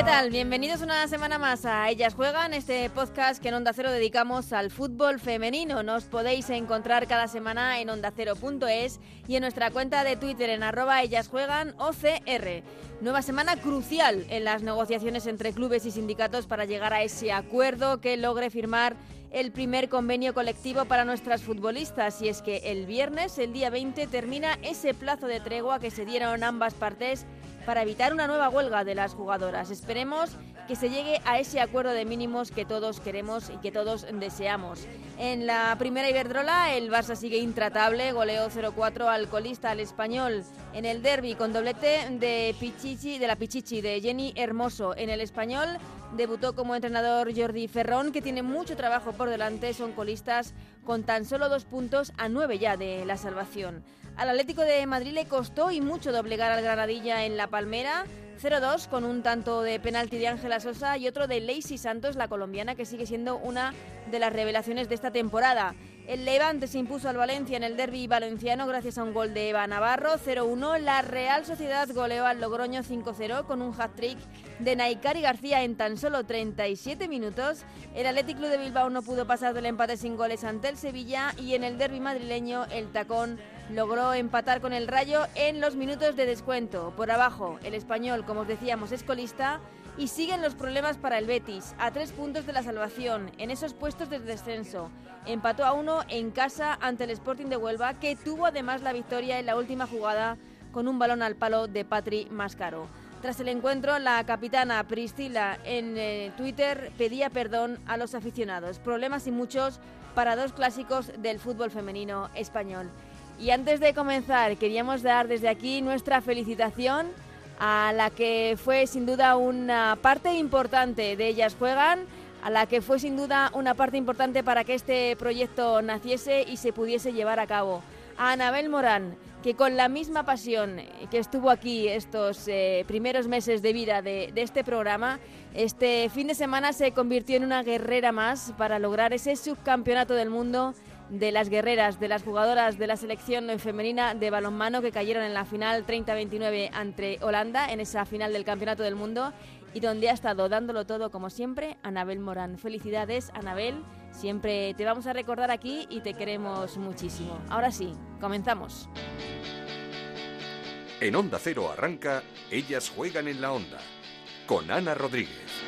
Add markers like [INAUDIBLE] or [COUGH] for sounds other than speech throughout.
¿Qué tal? Bienvenidos una semana más a Ellas Juegan, este podcast que en Onda Cero dedicamos al fútbol femenino. Nos podéis encontrar cada semana en ondacero.es y en nuestra cuenta de Twitter en arroba Ellas Juegan OCR. Nueva semana crucial en las negociaciones entre clubes y sindicatos para llegar a ese acuerdo que logre firmar el primer convenio colectivo para nuestras futbolistas. Y es que el viernes, el día 20, termina ese plazo de tregua que se dieron ambas partes para evitar una nueva huelga de las jugadoras. Esperemos que se llegue a ese acuerdo de mínimos que todos queremos y que todos deseamos. En la primera Iberdrola, el Barça sigue intratable, goleó 0-4 al colista al español en el derby con doblete de Pichichi, de la Pichichi de Jenny Hermoso. En el español debutó como entrenador Jordi Ferrón, que tiene mucho trabajo por delante, son colistas con tan solo dos puntos a nueve ya de la salvación. Al Atlético de Madrid le costó y mucho doblegar al Granadilla en La Palmera. 0-2 con un tanto de penalti de Ángela Sosa y otro de Lacey Santos, la colombiana, que sigue siendo una de las revelaciones de esta temporada. El Levante se impuso al Valencia en el derby valenciano gracias a un gol de Eva Navarro 0-1. La Real Sociedad goleó al Logroño 5-0 con un hat-trick de Naikari García en tan solo 37 minutos. El Athletic Club de Bilbao no pudo pasar del empate sin goles ante el Sevilla y en el derby madrileño el Tacón logró empatar con el Rayo en los minutos de descuento. Por abajo, el español, como os decíamos, es colista y siguen los problemas para el Betis, a tres puntos de la salvación, en esos puestos de descenso. Empató a uno en casa ante el Sporting de Huelva, que tuvo además la victoria en la última jugada con un balón al palo de Patri Mascaro. Tras el encuentro, la capitana Priscila en eh, Twitter pedía perdón a los aficionados. Problemas y muchos para dos clásicos del fútbol femenino español. Y antes de comenzar, queríamos dar desde aquí nuestra felicitación a la que fue sin duda una parte importante de ellas juegan, a la que fue sin duda una parte importante para que este proyecto naciese y se pudiese llevar a cabo. A Anabel Morán, que con la misma pasión que estuvo aquí estos eh, primeros meses de vida de, de este programa, este fin de semana se convirtió en una guerrera más para lograr ese subcampeonato del mundo de las guerreras, de las jugadoras de la selección femenina de balonmano que cayeron en la final 30-29 ante Holanda, en esa final del Campeonato del Mundo, y donde ha estado dándolo todo, como siempre, Anabel Morán. Felicidades, Anabel. Siempre te vamos a recordar aquí y te queremos muchísimo. Ahora sí, comenzamos. En Onda Cero arranca Ellas juegan en la onda, con Ana Rodríguez.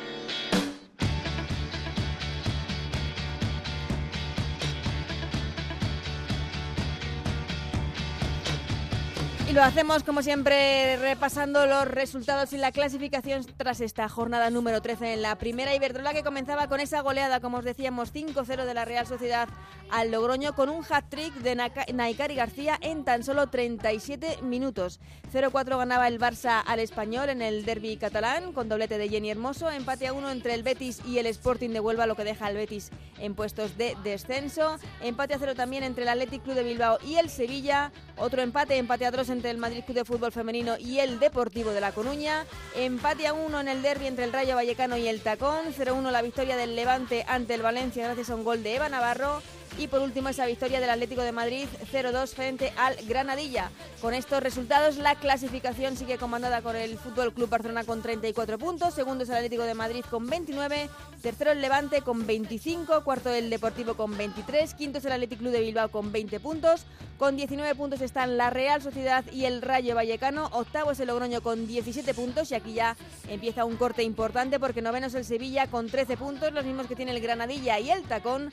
Lo hacemos como siempre repasando los resultados y la clasificación tras esta jornada número 13 en la primera Iberdrola que comenzaba con esa goleada, como os decíamos, 5-0 de la Real Sociedad al Logroño con un hat-trick de Naikari García en tan solo 37 minutos. 0-4 ganaba el Barça al Español en el derby catalán con doblete de Jenny Hermoso, empate a uno entre el Betis y el Sporting de Huelva, lo que deja al Betis en puestos de descenso. Empate a cero también entre el Athletic Club de Bilbao y el Sevilla. Otro empate, empate a dos entre el Madrid Club de Fútbol Femenino y el Deportivo de La Coruña. Empate a uno en el derby entre el Rayo Vallecano y el Tacón. 0-1 la victoria del Levante ante el Valencia gracias a un gol de Eva Navarro. Y por último esa victoria del Atlético de Madrid 0-2 frente al Granadilla. Con estos resultados la clasificación sigue comandada con el Fútbol Club Barcelona con 34 puntos, segundo es el Atlético de Madrid con 29, tercero el Levante con 25, cuarto el Deportivo con 23, quinto es el Atlético Club de Bilbao con 20 puntos, con 19 puntos están la Real Sociedad y el Rayo Vallecano, octavo es el Logroño con 17 puntos y aquí ya empieza un corte importante porque noveno es el Sevilla con 13 puntos, los mismos que tiene el Granadilla y el Tacón,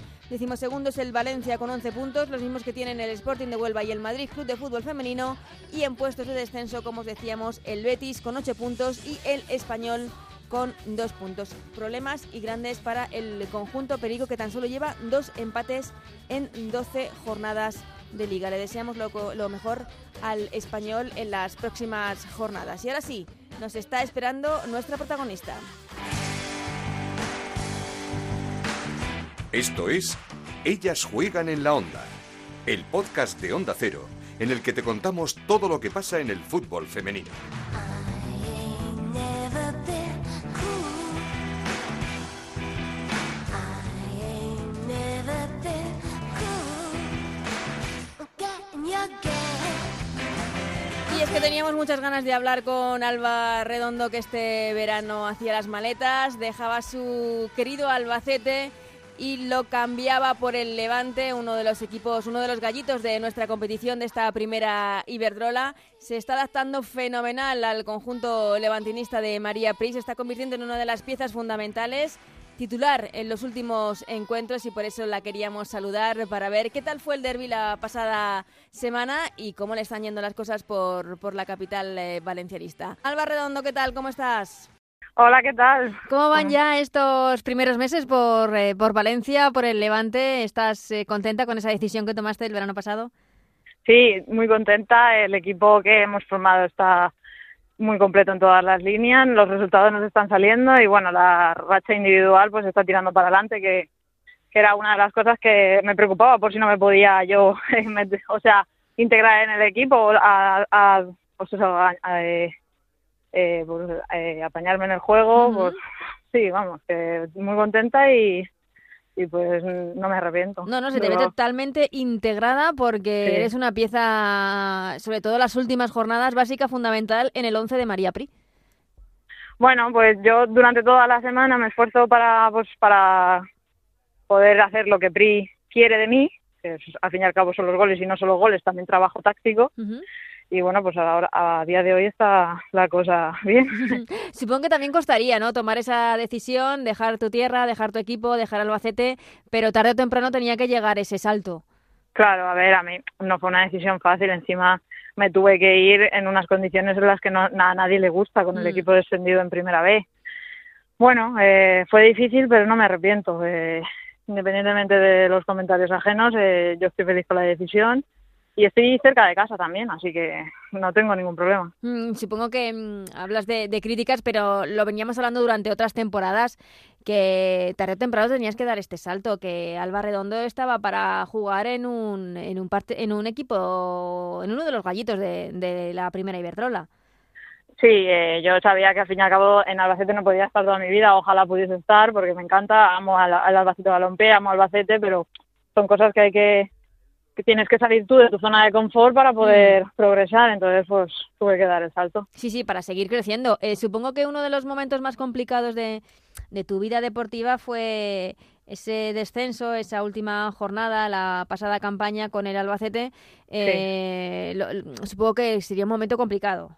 segundo es el Valencia con 11 puntos, los mismos que tienen el Sporting de Huelva y el Madrid Club de Fútbol Femenino y en puestos de descenso, como os decíamos, el Betis con 8 puntos y el Español con 2 puntos. Problemas y grandes para el conjunto Perico que tan solo lleva dos empates en 12 jornadas de liga. Le deseamos lo, lo mejor al español en las próximas jornadas. Y ahora sí, nos está esperando nuestra protagonista. Esto es ellas juegan en la onda, el podcast de Onda Cero, en el que te contamos todo lo que pasa en el fútbol femenino. Y es que teníamos muchas ganas de hablar con Alba Redondo, que este verano hacía las maletas, dejaba su querido Albacete y lo cambiaba por el Levante, uno de los equipos, uno de los gallitos de nuestra competición de esta primera Iberdrola. Se está adaptando fenomenal al conjunto levantinista de María Pris, se está convirtiendo en una de las piezas fundamentales titular en los últimos encuentros y por eso la queríamos saludar para ver qué tal fue el derby la pasada semana y cómo le están yendo las cosas por, por la capital eh, valencianista. Alba Redondo, ¿qué tal? ¿Cómo estás? Hola, ¿qué tal? ¿Cómo van ya estos primeros meses por, eh, por Valencia, por el Levante? ¿Estás eh, contenta con esa decisión que tomaste el verano pasado? Sí, muy contenta. El equipo que hemos formado está muy completo en todas las líneas, los resultados nos están saliendo y bueno, la racha individual pues está tirando para adelante, que, era una de las cosas que me preocupaba por si no me podía yo, [LAUGHS] o sea, integrar en el equipo, a, a pues eso, a, eh, eh, pues, eh, apañarme en el juego, pues sí, vamos, que muy contenta y, y pues no me arrepiento. No, no, se te ve totalmente integrada porque eres una pieza, sobre todo las últimas jornadas, básica, fundamental en el 11 de María Pri. Bueno, pues yo durante toda la semana me esfuerzo para, pues, para poder hacer lo que Pri quiere de mí, que al fin y al cabo son los goles y no solo goles, también trabajo táctico y bueno, pues ahora, a día de hoy está la cosa bien. [LAUGHS] Supongo que también costaría, ¿no? Tomar esa decisión, dejar tu tierra, dejar tu equipo, dejar Albacete, pero tarde o temprano tenía que llegar ese salto. Claro, a ver, a mí no fue una decisión fácil, encima me tuve que ir en unas condiciones en las que no, a nadie le gusta, con el mm. equipo descendido en primera vez. Bueno, eh, fue difícil, pero no me arrepiento. Eh, independientemente de los comentarios ajenos, eh, yo estoy feliz con la decisión y estoy cerca de casa también, así que no tengo ningún problema. Mm, supongo que mm, hablas de, críticas, pero lo veníamos hablando durante otras temporadas, que tarde o temprano tenías que dar este salto, que Alba Redondo estaba para jugar en un, en un, parte, en un equipo, en uno de los gallitos de, la primera Iberdrola. Sí, eh, yo sabía que al fin y al cabo en Albacete no podía estar toda mi vida, ojalá pudiese estar, porque me encanta, amo al, al Albacete Balompié, amo Albacete, pero son cosas que hay que que tienes que salir tú de tu zona de confort para poder mm. progresar, entonces pues tuve que dar el salto. Sí, sí, para seguir creciendo. Eh, supongo que uno de los momentos más complicados de, de tu vida deportiva fue ese descenso, esa última jornada, la pasada campaña con el Albacete. Eh, supongo que sería un momento complicado.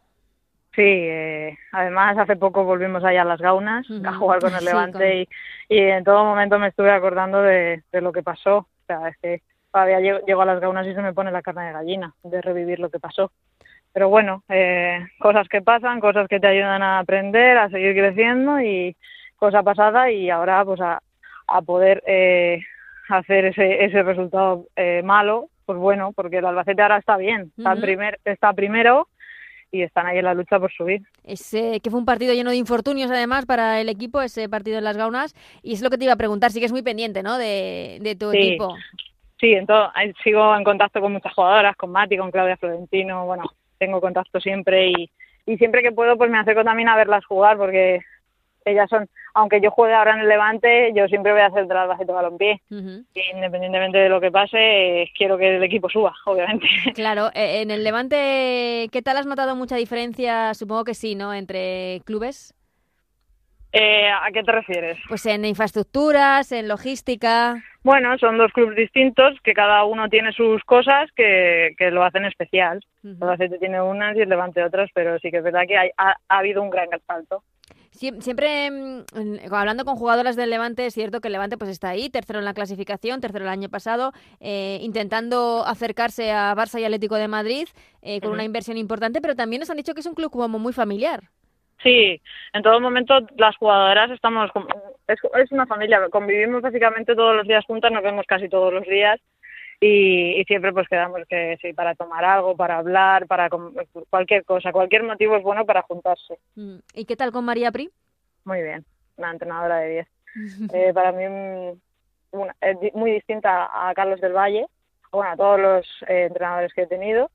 Sí, eh, además hace poco volvimos allá a las Gaunas a jugar con [LAUGHS] el Levante y, y, en todo momento me estuve acordando de, de lo que pasó. O sea, es que todavía llego, a las gaunas y se me pone la carne de gallina de revivir lo que pasó. Pero bueno, eh, cosas que pasan, cosas que te ayudan a aprender, a seguir creciendo y cosa pasada y ahora pues a, a poder eh, hacer ese, ese resultado eh, malo, pues bueno, porque el Albacete ahora está bien, está, primer, está primero y están ahí en la lucha por subir. Ese, que fue un partido lleno de infortunios además para el equipo, ese partido en las Gaunas, y es lo que te iba a preguntar, sí que es muy pendiente, ¿no?, de, de tu equipo sí, entonces, sigo en contacto con muchas jugadoras, con Mati, con Claudia Florentino, bueno, tengo contacto siempre y, y siempre que puedo pues me acerco también a verlas jugar porque ellas son, aunque yo juegue ahora en el Levante, yo siempre voy a hacer de Albacete Balompié. Independientemente de lo que pase, quiero que el equipo suba, [LAUGHS] obviamente. Claro, eh, en el Levante, ¿qué tal has notado mucha diferencia? Supongo que sí, ¿no? Entre clubes. Eh, ¿A qué te refieres? Pues en infraestructuras, en logística. Bueno, son dos clubes distintos que cada uno tiene sus cosas que, que lo hacen especial. El Albacete tiene unas y el Levante otras, pero sí que es verdad que ha, ha, habido un gran salto. Siempre mm, hablando con jugadoras del Levante, es cierto que el Levante pues está ahí, tercero en la clasificación, tercero el año pasado, eh, intentando acercarse a Barça y Atlético de Madrid eh, con una inversión importante, pero también nos han dicho que es un club como muy familiar. Sí, en todo momento las jugadoras estamos, es, es una familia, convivimos básicamente todos los días juntas, nos vemos casi todos los días y, siempre pues quedamos que sí, para tomar algo, para hablar, para cualquier cosa, cualquier motivo es bueno para juntarse. Mm, ¿Y qué tal con María Pri? Muy bien, una entrenadora de 10. [LAUGHS] eh, para mí una, muy distinta a Carlos del Valle, bueno, a todos los eh, entrenadores que he tenido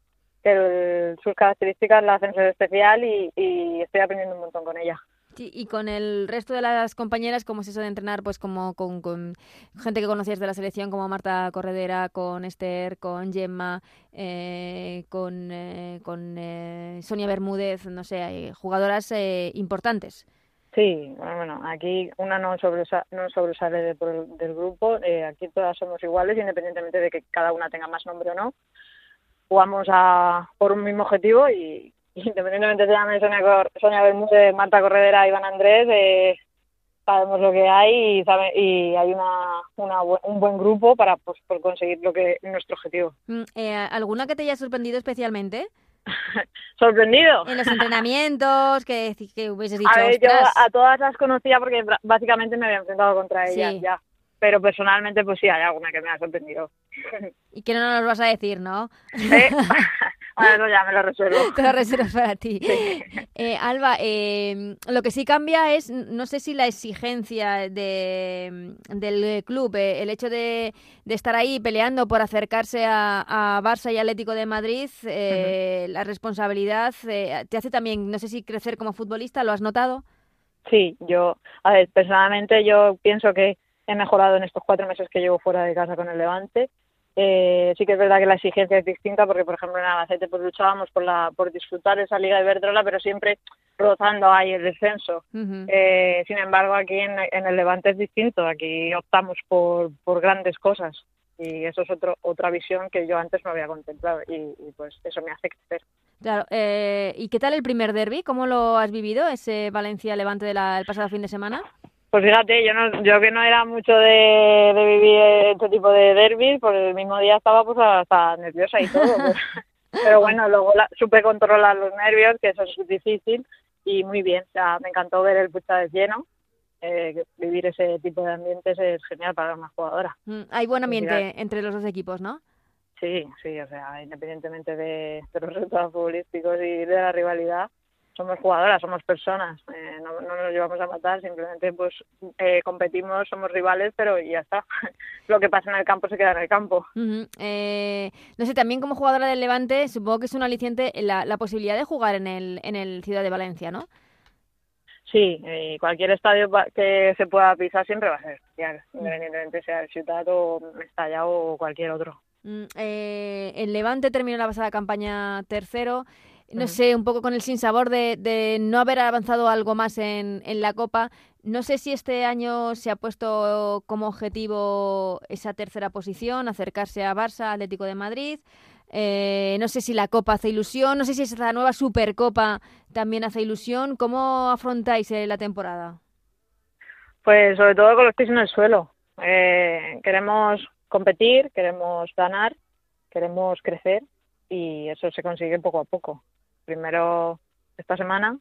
sus características la hacen ser especial y, estoy aprendiendo un montón con ella. y con el resto de las compañeras, ¿cómo es eso de entrenar pues como con, gente que conocías de la selección, como Marta Corredera, con Esther, con Gemma, eh, con, eh, con eh, Sonia Bermúdez, no sé, jugadoras importantes? Sí, bueno, aquí una no, no sobresale del grupo, aquí todas somos iguales, independientemente de que cada una tenga más nombre o no. Jugamos a, por un mismo objetivo y independientemente de llame Sonia, Sonia Bermúdez, Marta Corredera, Iván Andrés, eh, sabemos lo que hay y, sabe, y hay una, una, un buen grupo para pues, por conseguir lo que nuestro objetivo. Mm, eh, ¿Alguna que te haya sorprendido especialmente? [LAUGHS] ¿Sorprendido? En los entrenamientos, que, que hubieses dicho. A ver, yo a todas las conocía porque básicamente me había enfrentado contra ellas ya. Pero personalmente, pues sí, hay alguna que me ha sorprendido. [LAUGHS] Y que no nos vas a decir, ¿no? ¿Eh? [LAUGHS] Bueno, ya me lo resuelvo. Te lo reservo para ti. [LAUGHS] Eh, Alba, eh, lo que sí cambia es, no sé si la exigencia de, del club, eh, el hecho de, de, estar ahí peleando por acercarse a, a Barça y Atlético de Madrid, la responsabilidad te hace también, no sé si crecer como futbolista, ¿lo has notado? Sí, yo, a ver, personalmente yo pienso que he mejorado en estos cuatro meses que llevo fuera de casa con el Levante eh, sí que es verdad que la exigencia es distinta porque, por ejemplo, en Albacete pues luchábamos por, la, por disfrutar esa Liga de Verdrola, pero siempre rozando ahí el descenso. eh, sin embargo, aquí en, en, el Levante es distinto. Aquí optamos por, por grandes cosas y eso es otro, otra visión que yo antes no había contemplado y, y pues eso me hace crecer. Claro. Eh, ¿Y qué tal el primer derby? ¿Cómo lo has vivido, ese Valencia-Levante del pasado fin de semana? Pues fíjate, yo no, yo que no era mucho de, de vivir este tipo de derbis, pues el mismo día estaba pues hasta nerviosa y todo. Pues. [LAUGHS] Pero bueno, luego supe controlar los nervios, que eso es difícil, y muy bien. O sea, me encantó ver el de lleno. Eh, vivir ese tipo de ambientes es genial para una jugadora. Mm, hay buen ambiente entre los dos equipos, ¿no? Sí, sí, o sea, independientemente de, de los resultados futbolísticos y de la rivalidad, somos jugadoras, somos personas, eh, no, nos llevamos a matar, simplemente pues eh, competimos, somos rivales, pero ya está. [LAUGHS] Lo que pasa en el campo se queda en el campo. Eh, no sé, también como jugadora del Levante, supongo que es un aliciente la, la posibilidad de jugar en el, en el Ciudad de Valencia, ¿no? Sí, cualquier estadio que se pueda pisar siempre va a ser especial, mm. independientemente sea el Ciudad o Mestalla o cualquier otro. Mm, el Levante terminó la pasada campaña tercero no sé, un poco con el sinsabor de, de no haber avanzado algo más en, en la Copa. No sé si este año se ha puesto como objetivo esa tercera posición, acercarse a Barça, Atlético de Madrid. Eh, no sé si la Copa hace ilusión, no sé si esa nueva Supercopa también hace ilusión. ¿Cómo afrontáis eh, la temporada? Pues sobre todo con los pies en el suelo. Eh, queremos competir, queremos ganar, queremos crecer y eso se consigue poco a poco primero esta semana,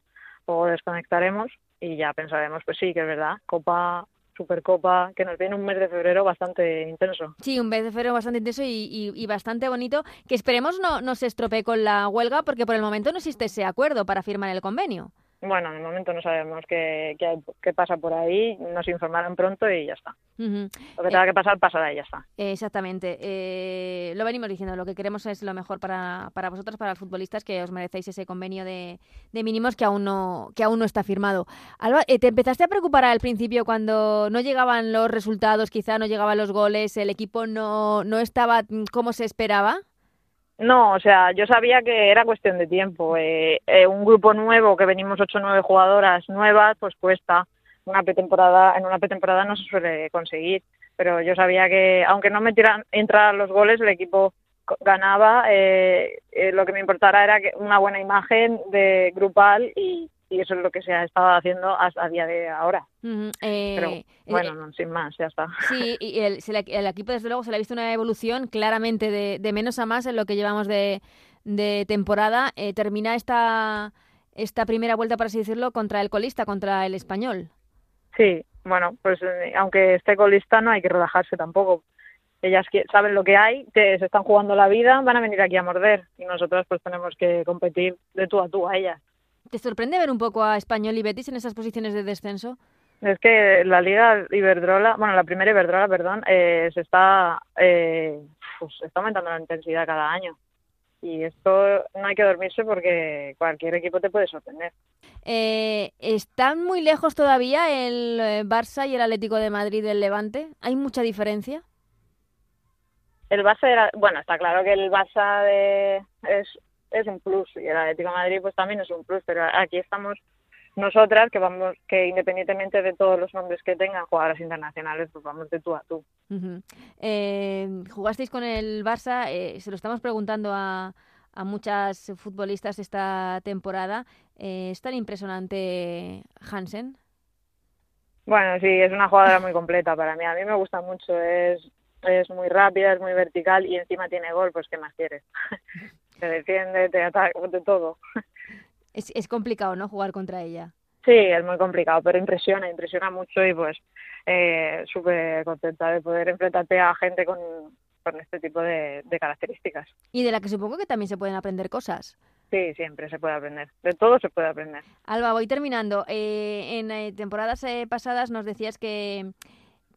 luego desconectaremos y ya pensaremos, pues sí, que es verdad, Copa, Supercopa, que nos viene un mes de febrero bastante intenso. Sí, un mes de febrero bastante intenso y, y, bastante bonito, que esperemos no, no se estropee con la huelga, porque por el momento no existe ese acuerdo para firmar el convenio. Bueno, en el momento no sabemos qué, qué, pasa por ahí, nos informarán pronto y ya está. Lo que tenga que pasar, pasará y ya está. Exactamente. Eh, lo venimos diciendo, lo que queremos es lo mejor para, para vosotros, para los futbolistas, que os merecéis ese convenio de, de mínimos que aún no, que aún no está firmado. Alba, eh, ¿te empezaste a preocupar al principio cuando no llegaban los resultados, quizá no llegaban los goles, el equipo no, no estaba como se esperaba? No, o sea, yo sabía que era cuestión de tiempo. Eh, eh, un grupo nuevo, que venimos ocho o nueve jugadoras nuevas, pues cuesta. Una pretemporada, en una pretemporada no se suele conseguir. Pero yo sabía que, aunque no me tiran, entraran los goles, el equipo ganaba. Eh, eh, lo que me importara era que una buena imagen de grupal y, y eso es lo que se ha estado haciendo hasta a día de ahora. Eh, Pero bueno, sin más, ya está. Sí, y el, el, equipo desde luego se le ha visto una evolución claramente de, de menos a más en lo que llevamos de, de temporada. Eh, termina esta, esta primera vuelta, por así decirlo, contra el colista, contra el español. Sí, bueno, pues eh, aunque esté colista no hay que relajarse tampoco. Ellas saben lo que hay, que se están jugando la vida, van a venir aquí a morder y nosotros pues tenemos que competir de tú a tú a ellas. ¿Te sorprende ver un poco a Español y Betis en esas posiciones de descenso? Es que la Liga Iberdrola, bueno, la primera Iberdrola, perdón, eh, se está, eh, pues está aumentando la intensidad cada año. y esto no hay que dormirse porque cualquier equipo te puede sorprender. Eh, ¿Están muy lejos todavía el eh, Barça y el Atlético de Madrid del Levante? ¿Hay mucha diferencia? El Barça era, bueno, está claro que el Barça de, es, es un plus. Y el Atlético de Madrid pues también es un plus, pero aquí estamos nosotras que vamos que independientemente de todos los nombres que tengan jugadoras internacionales pues vamos de tú a tú. Eh, jugasteis con el Barça eh, se lo estamos preguntando a, a muchas futbolistas esta temporada. Eh, es tan impresionante Hansen bueno sí es una jugadora muy completa para mí. A mí me gusta mucho es es muy rápida es muy vertical y encima tiene gol pues qué más quieres te defiende te ataca de todo [LAUGHS] es, es complicado, ¿no? Jugar contra ella. Sí, es muy complicado, pero impresiona, impresiona mucho y pues eh, súper contenta de poder enfrentarte a gente con, con este tipo de, características. Y de la que supongo que también se pueden aprender cosas. Sí, siempre se puede aprender. De todo se puede aprender. Alba, voy terminando. Eh, en eh, temporadas eh, pasadas nos decías que,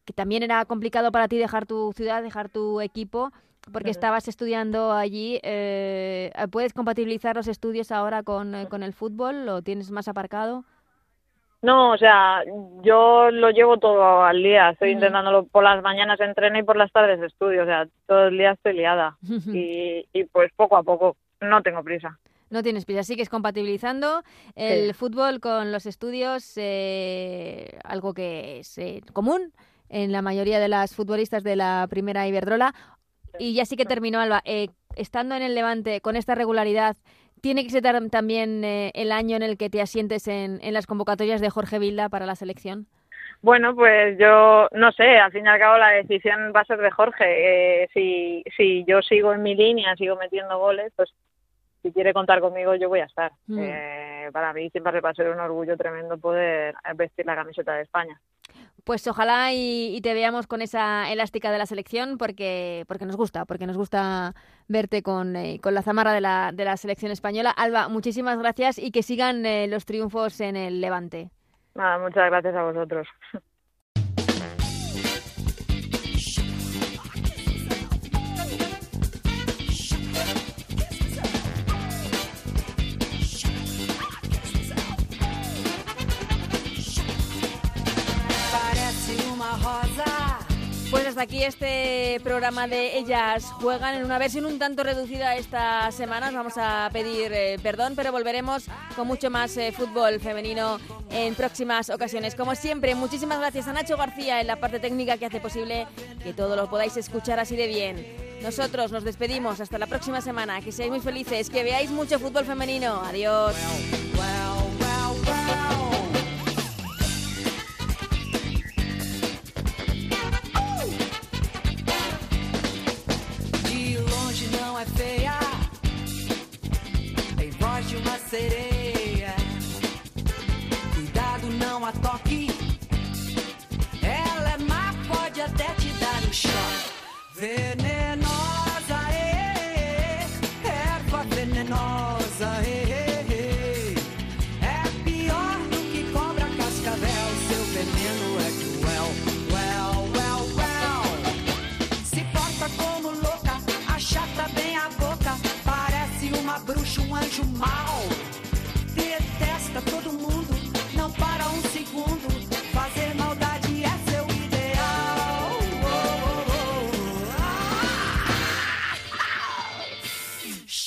que también era complicado para ti dejar tu ciudad, dejar tu equipo porque estabas estudiando allí. Eh, ¿Puedes compatibilizar los estudios ahora con, eh, con el fútbol? ¿Lo tienes más aparcado? No, o sea, yo lo llevo todo al día. Estoy intentándolo por las mañanas entreno y por las tardes estudio. O sea, todo el día estoy liada. [LAUGHS] y, y pues poco a poco, no tengo prisa. No tienes prisa, sigues compatibilizando el fútbol con los estudios, eh, algo que es eh, común en la mayoría de las futbolistas de la primera Iberdrola. Y ya sí que terminó, Alba. Eh, estando en el Levante con esta regularidad, ¿tiene que ser también eh, el año en el que te asientes en, en las convocatorias de Jorge Vilda para la selección? Bueno, pues yo no sé, al fin y al cabo la decisión va a ser de Jorge. Eh, si, si yo sigo en mi línea, sigo metiendo goles, pues si quiere contar conmigo yo voy a estar. Mm. Eh, para mí siempre va a ser un orgullo tremendo poder vestir la camiseta de España. Pues ojalá y, te veamos con esa elástica de la selección porque, porque nos gusta, porque nos gusta verte con, eh, con la zamarra de la, de la selección española. Alba, muchísimas gracias y que sigan eh, los triunfos en el Levante. Muchas gracias a vosotros. [LAUGHS] Pues hasta aquí este programa de Ellas Juegan en una versión un tanto reducida esta semana. Vamos a pedir eh, perdón, pero volveremos con mucho más eh, fútbol femenino en próximas ocasiones. Como siempre, muchísimas gracias a Nacho García en la parte técnica que hace posible que todo lo podáis escuchar así de bien. Nosotros nos despedimos hasta la próxima semana. Que seáis muy felices, que veáis mucho fútbol femenino. Adiós. thought, thought,